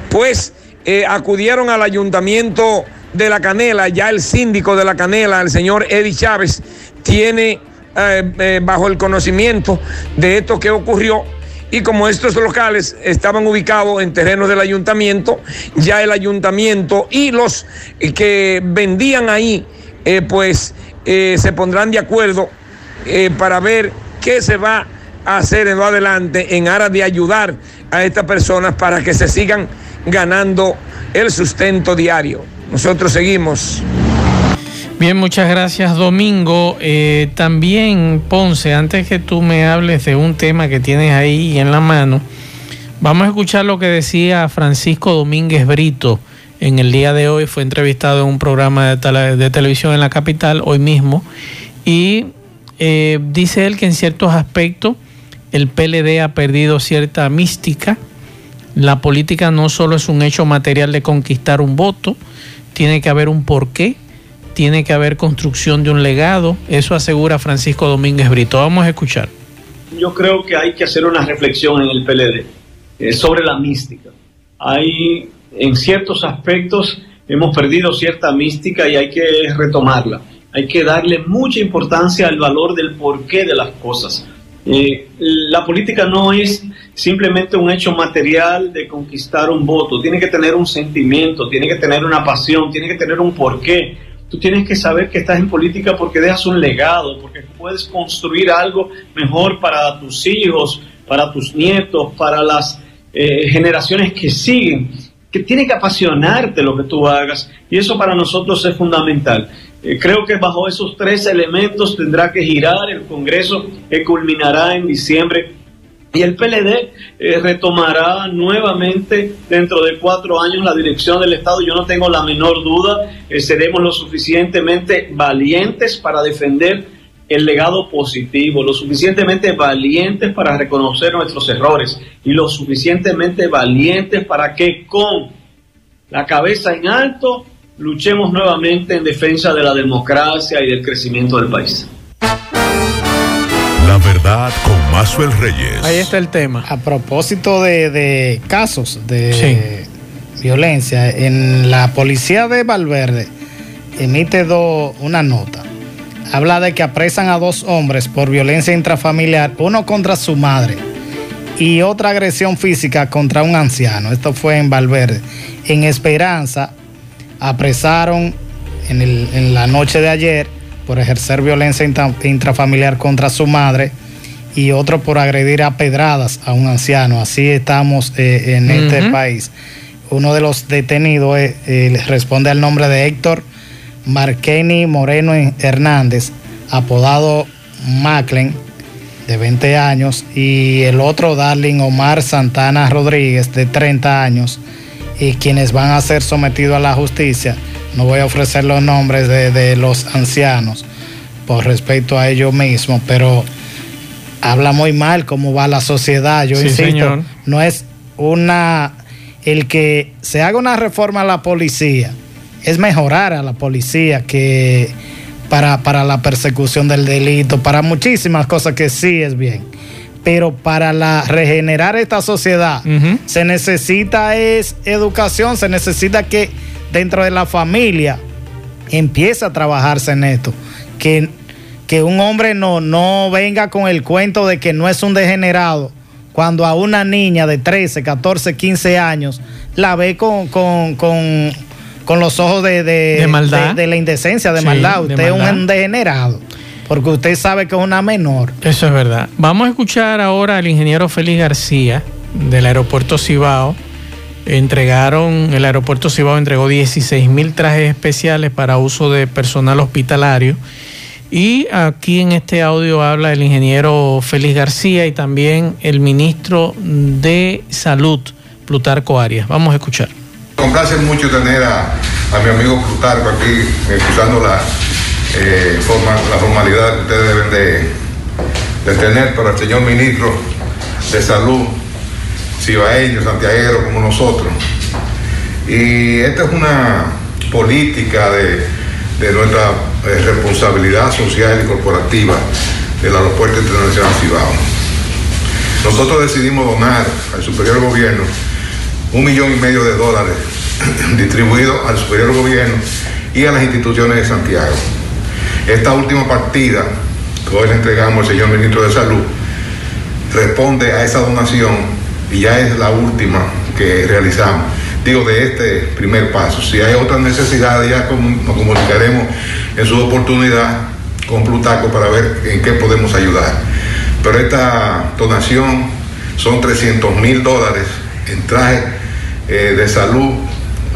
pues eh, acudieron al ayuntamiento de La Canela, ya el síndico de La Canela, el señor Eddie Chávez, tiene eh, eh, bajo el conocimiento de esto que ocurrió. Y como estos locales estaban ubicados en terrenos del ayuntamiento, ya el ayuntamiento y los que vendían ahí, pues se pondrán de acuerdo eh, para ver qué se va a hacer en lo adelante en aras de ayudar a estas personas para que se sigan ganando el sustento diario. Nosotros seguimos. Bien, muchas gracias Domingo. Eh, también Ponce, antes que tú me hables de un tema que tienes ahí en la mano, vamos a escuchar lo que decía Francisco Domínguez Brito en el día de hoy. Fue entrevistado en un programa de, de televisión en la capital hoy mismo y eh, dice él que en ciertos aspectos el PLD ha perdido cierta mística. La política no solo es un hecho material de conquistar un voto, tiene que haber un porqué, tiene que haber construcción de un legado. Eso asegura Francisco Domínguez Brito. Vamos a escuchar. Yo creo que hay que hacer una reflexión en el PLD eh, sobre la mística. Hay, en ciertos aspectos, hemos perdido cierta mística y hay que retomarla hay que darle mucha importancia al valor del porqué de las cosas. Eh, la política no es simplemente un hecho material de conquistar un voto, tiene que tener un sentimiento, tiene que tener una pasión, tiene que tener un porqué. Tú tienes que saber que estás en política porque dejas un legado, porque puedes construir algo mejor para tus hijos, para tus nietos, para las eh, generaciones que siguen, que tiene que apasionarte lo que tú hagas y eso para nosotros es fundamental. Eh, creo que bajo esos tres elementos tendrá que girar el Congreso que culminará en diciembre y el PLD eh, retomará nuevamente dentro de cuatro años la dirección del Estado. Yo no tengo la menor duda, eh, seremos lo suficientemente valientes para defender el legado positivo, lo suficientemente valientes para reconocer nuestros errores y lo suficientemente valientes para que con la cabeza en alto luchemos nuevamente en defensa de la democracia y del crecimiento del país. Verdad con Mazuel Reyes. Ahí está el tema. A propósito de, casos de violencia, en la policía de Valverde emite una nota. Habla de que apresan a dos hombres por violencia intrafamiliar, uno contra su madre y otra agresión física contra un anciano. Esto fue en Valverde. En Esperanza, apresaron en, la noche de ayer por ejercer violencia intrafamiliar contra su madre y otro por agredir a pedradas a un anciano. Así estamos eh, en este país. Uno de los detenidos eh, eh, responde al nombre de Héctor Marqueni Moreno Hernández, apodado Maclen, de 20 años, y el otro Darling Omar Santana Rodríguez, de 30 años y quienes van a ser sometidos a la justicia. No voy a ofrecer los nombres de, los ancianos por respecto a ellos mismos, pero habla muy mal cómo va la sociedad. Yo insisto, no es una el que se haga una reforma a la policía, es mejorar a la policía que para, para la persecución del delito, para muchísimas cosas que sí es bien pero para la, regenerar esta sociedad se necesita es educación, se necesita que dentro de la familia empiece a trabajarse en esto, que, que un hombre no, no venga con el cuento de que no es un degenerado, cuando a una niña de 13, 14, 15 años la ve con, con, con, con los ojos de, de, maldad. De, la indecencia, de maldad. Usted es un degenerado. Porque usted sabe que es una menor. Eso es verdad. Vamos a escuchar ahora al ingeniero Félix García del aeropuerto Cibao. Entregaron, el aeropuerto Cibao entregó 16 mil trajes especiales para uso de personal hospitalario. Y aquí en este audio habla el ingeniero Félix García y también el ministro de Salud, Plutarco Arias. Vamos a escuchar. Complace mucho tener a, mi amigo Plutarco aquí escuchando la, eh, la formalidad que ustedes deben de, tener para el señor ministro de Salud, cibaeño, santiaguero como nosotros. Y esta es una política de, nuestra eh, responsabilidad social y corporativa del Aeropuerto Internacional Cibao. Nosotros decidimos donar al superior gobierno un millón y medio de dólares distribuidos al superior gobierno y a las instituciones de Santiago. Esta última partida que hoy le entregamos al señor ministro de Salud responde a esa donación y ya es la última que realizamos. Digo, de este primer paso. Si hay otras necesidades, ya nos comunicaremos en su oportunidad con Plutaco para ver en qué podemos ayudar. Pero esta donación son 300 mil dólares en traje eh, de salud,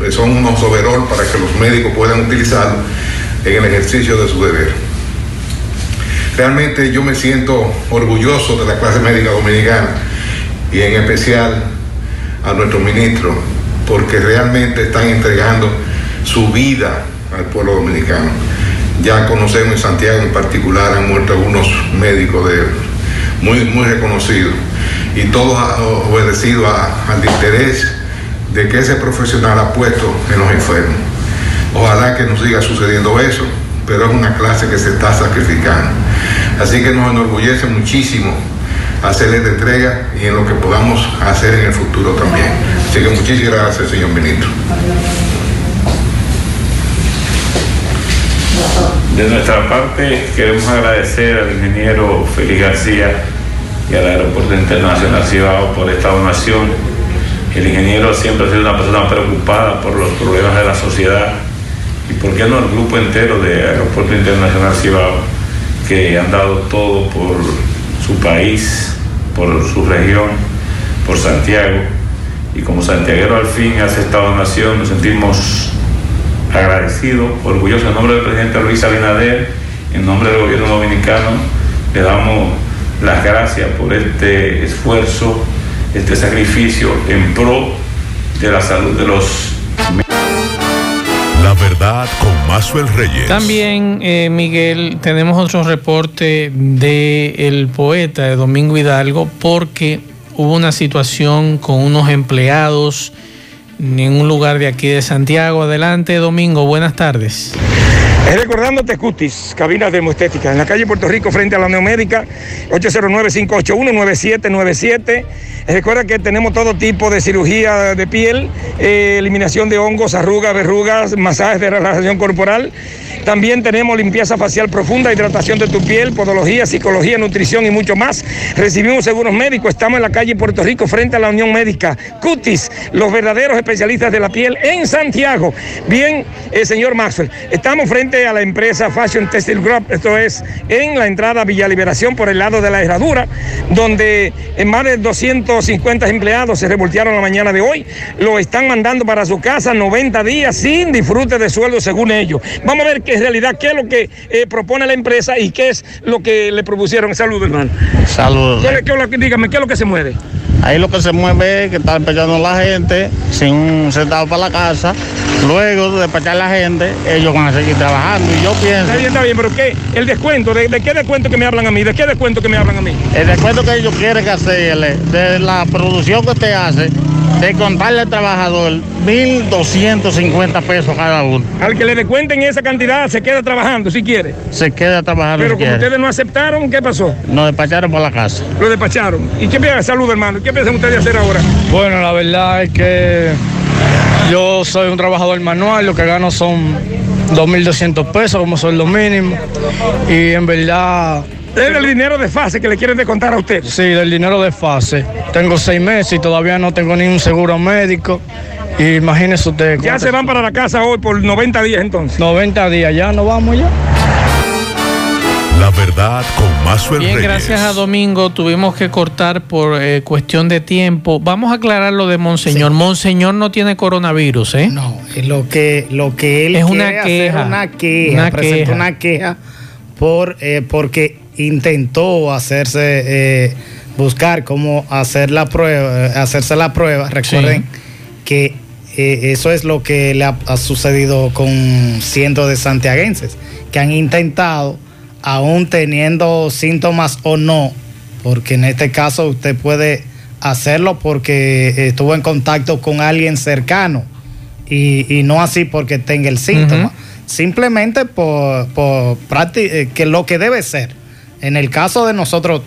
eh, son unos overall para que los médicos puedan utilizarlo en el ejercicio de su deber. Realmente yo me siento orgulloso de la clase médica dominicana y en especial a nuestro ministro, porque realmente están entregando su vida al pueblo dominicano. Ya conocemos en Santiago en particular, han muerto algunos médicos de, muy, muy reconocidos y todo ha obedecido al interés de que ese profesional ha puesto en los enfermos. Ojalá que no siga sucediendo eso, pero es una clase que se está sacrificando. Así que nos enorgullece muchísimo hacerle de entrega y en lo que podamos hacer en el futuro también. Así que muchísimas gracias, señor ministro. De nuestra parte, queremos agradecer al ingeniero Félix García y al Aeropuerto Internacional Cibao por esta donación. El ingeniero siempre ha sido una persona preocupada por los problemas de la sociedad y por qué no el grupo entero de Aeropuerto Internacional Cibao que han dado todo por su país, por su región, por Santiago. Y como santiaguero al fin hace esta donación, nos sentimos agradecidos, orgullosos en nombre del presidente Luis Abinader, en nombre del gobierno dominicano, le damos las gracias por este esfuerzo, este sacrificio en pro de la salud de los la verdad con Mazuel Reyes. También, eh, Miguel, tenemos otro reporte del el poeta Domingo Hidalgo porque hubo una situación con unos empleados en un lugar de aquí de Santiago. Adelante, Domingo, buenas tardes. Recordándote Cutis, cabina termoestética, en la calle Puerto Rico frente a la Neomédica, 809-581-9797. Recuerda que tenemos todo tipo de cirugía de piel, eh, eliminación de hongos, arrugas, verrugas, masajes de relajación corporal también tenemos limpieza facial profunda, hidratación de tu piel, podología, psicología, nutrición y mucho más. Recibimos seguros médicos. Estamos en la calle Puerto Rico frente a la Unión Médica. Cutis, los verdaderos especialistas de la piel en Santiago. Bien, eh, señor Maxwell, estamos frente a la empresa Fashion Textile Group. Esto es en la entrada Villa Liberación por el lado de la herradura, donde en más de 250 empleados se revoltearon la mañana de hoy. Lo están mandando para su casa 90 días sin disfrute de sueldo según ellos. Vamos a ver qué en realidad qué es lo que eh, propone la empresa y qué es lo que le propusieron. Saludos, hermano. Saludos. dígame, ¿qué es lo que se mueve? Ahí lo que se mueve es que están despachando la gente sin un centavo para la casa. Luego de despachar la gente, ellos van a seguir trabajando. Y yo pienso. Está bien, está bien, pero ¿qué? ¿El descuento? ¿De, qué descuento que me hablan a mí? ¿De qué descuento que me hablan a mí? El descuento que ellos quieren hacerle, de la producción que usted hace, de contarle al trabajador 1.250 pesos cada uno. Al que le descuenten esa cantidad se queda trabajando si quiere. Se queda trabajando Pero si como quiere. ustedes no aceptaron, ¿qué pasó? Nos despacharon por la casa. Lo despacharon. ¿Y qué piensan? Salud, hermano. ¿Qué piensan ustedes hacer ahora? Bueno, la verdad es que yo soy un trabajador manual, lo que gano son 2.200 pesos como sueldo mínimo. Y en verdad... Es el dinero de fase que le quieren descontar a usted. Sí, del dinero de fase. Tengo seis meses y todavía no tengo ni un seguro médico. Y imagínese usted. Ya se van para la casa hoy por 90 días entonces. 90 días, ya nos vamos ya. La verdad con Mazuel Bien, Reyes. gracias a Domingo tuvimos que cortar por eh, cuestión de tiempo. Vamos a aclarar lo de Monseñor. Monseñor no tiene coronavirus, ¿eh? No, lo que, lo que él Es quiere una hacer queja. una queja, Una queja. una queja por, eh, porque intentó hacerse, eh, buscar cómo hacer la prueba, hacerse la prueba. Recuerden que eh, eso es lo que le ha, ha sucedido con cientos de santiaguenses que han intentado, aún teniendo síntomas o no, porque en este caso usted puede hacerlo porque estuvo en contacto con alguien cercano y, y no así porque tenga el síntoma. Simplemente por, por eh, que lo que debe ser. En el caso de nosotros,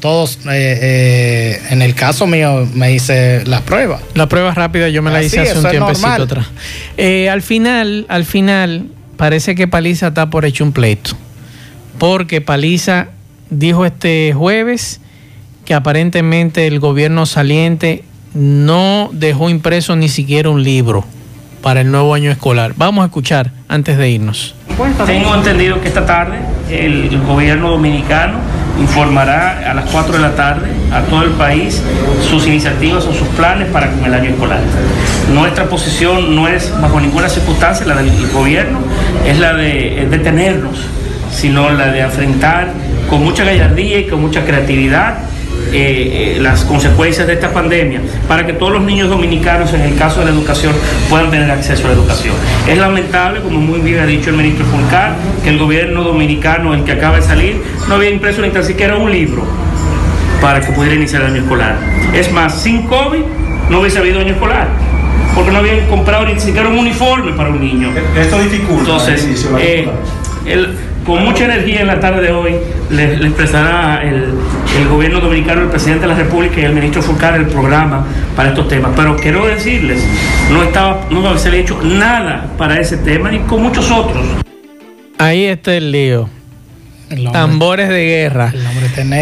todos, eh, eh, en el caso mío, me hice la prueba. La prueba rápida yo me la Así, hice hace un tiempecito atrás. Eh, al final, al final, parece que Paliza está por hecho un pleito. Porque Paliza dijo este jueves que aparentemente el gobierno saliente no dejó impreso ni siquiera un libro para el nuevo año escolar. Vamos a escuchar antes de irnos. Tengo entendido que esta tarde el, gobierno dominicano informará a las 4 de la tarde a todo el país sus iniciativas o sus planes para con el año escolar. Nuestra posición no es bajo ninguna circunstancia la del gobierno, es la de detenernos, sino la de enfrentar con mucha gallardía y con mucha creatividad eh, eh, las consecuencias de esta pandemia para que todos los niños dominicanos, en el caso de la educación, puedan tener acceso a la educación. Es lamentable, como muy bien ha dicho el ministro Fulcar, que el gobierno dominicano, el que acaba de salir, no había impreso ni tan siquiera un libro para que pudiera iniciar el año escolar. Es más, sin COVID no hubiese habido año escolar. Porque no habían comprado ni siquiera un uniforme para un niño. Esto dificulta Entonces, eh, el- con mucha energía en la tarde de hoy le, le expresará el, el gobierno dominicano, el presidente de la República y el ministro Fulcar el programa para estos temas. Pero quiero decirles, no estaba, no se le ha hecho nada para ese tema y con muchos otros. Ahí está el lío. Tambores de guerra.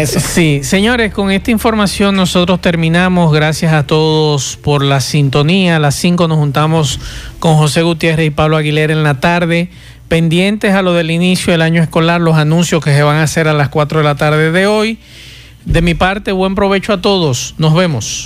Sí, señores, con esta información nosotros terminamos. Gracias a todos por la sintonía. A las 5 nos juntamos con José Gutiérrez y Pablo Aguilera en la tarde. Pendientes a lo del inicio del año escolar, los anuncios que se van a hacer a las 4 de la tarde de hoy. De mi parte, buen provecho a todos. Nos vemos.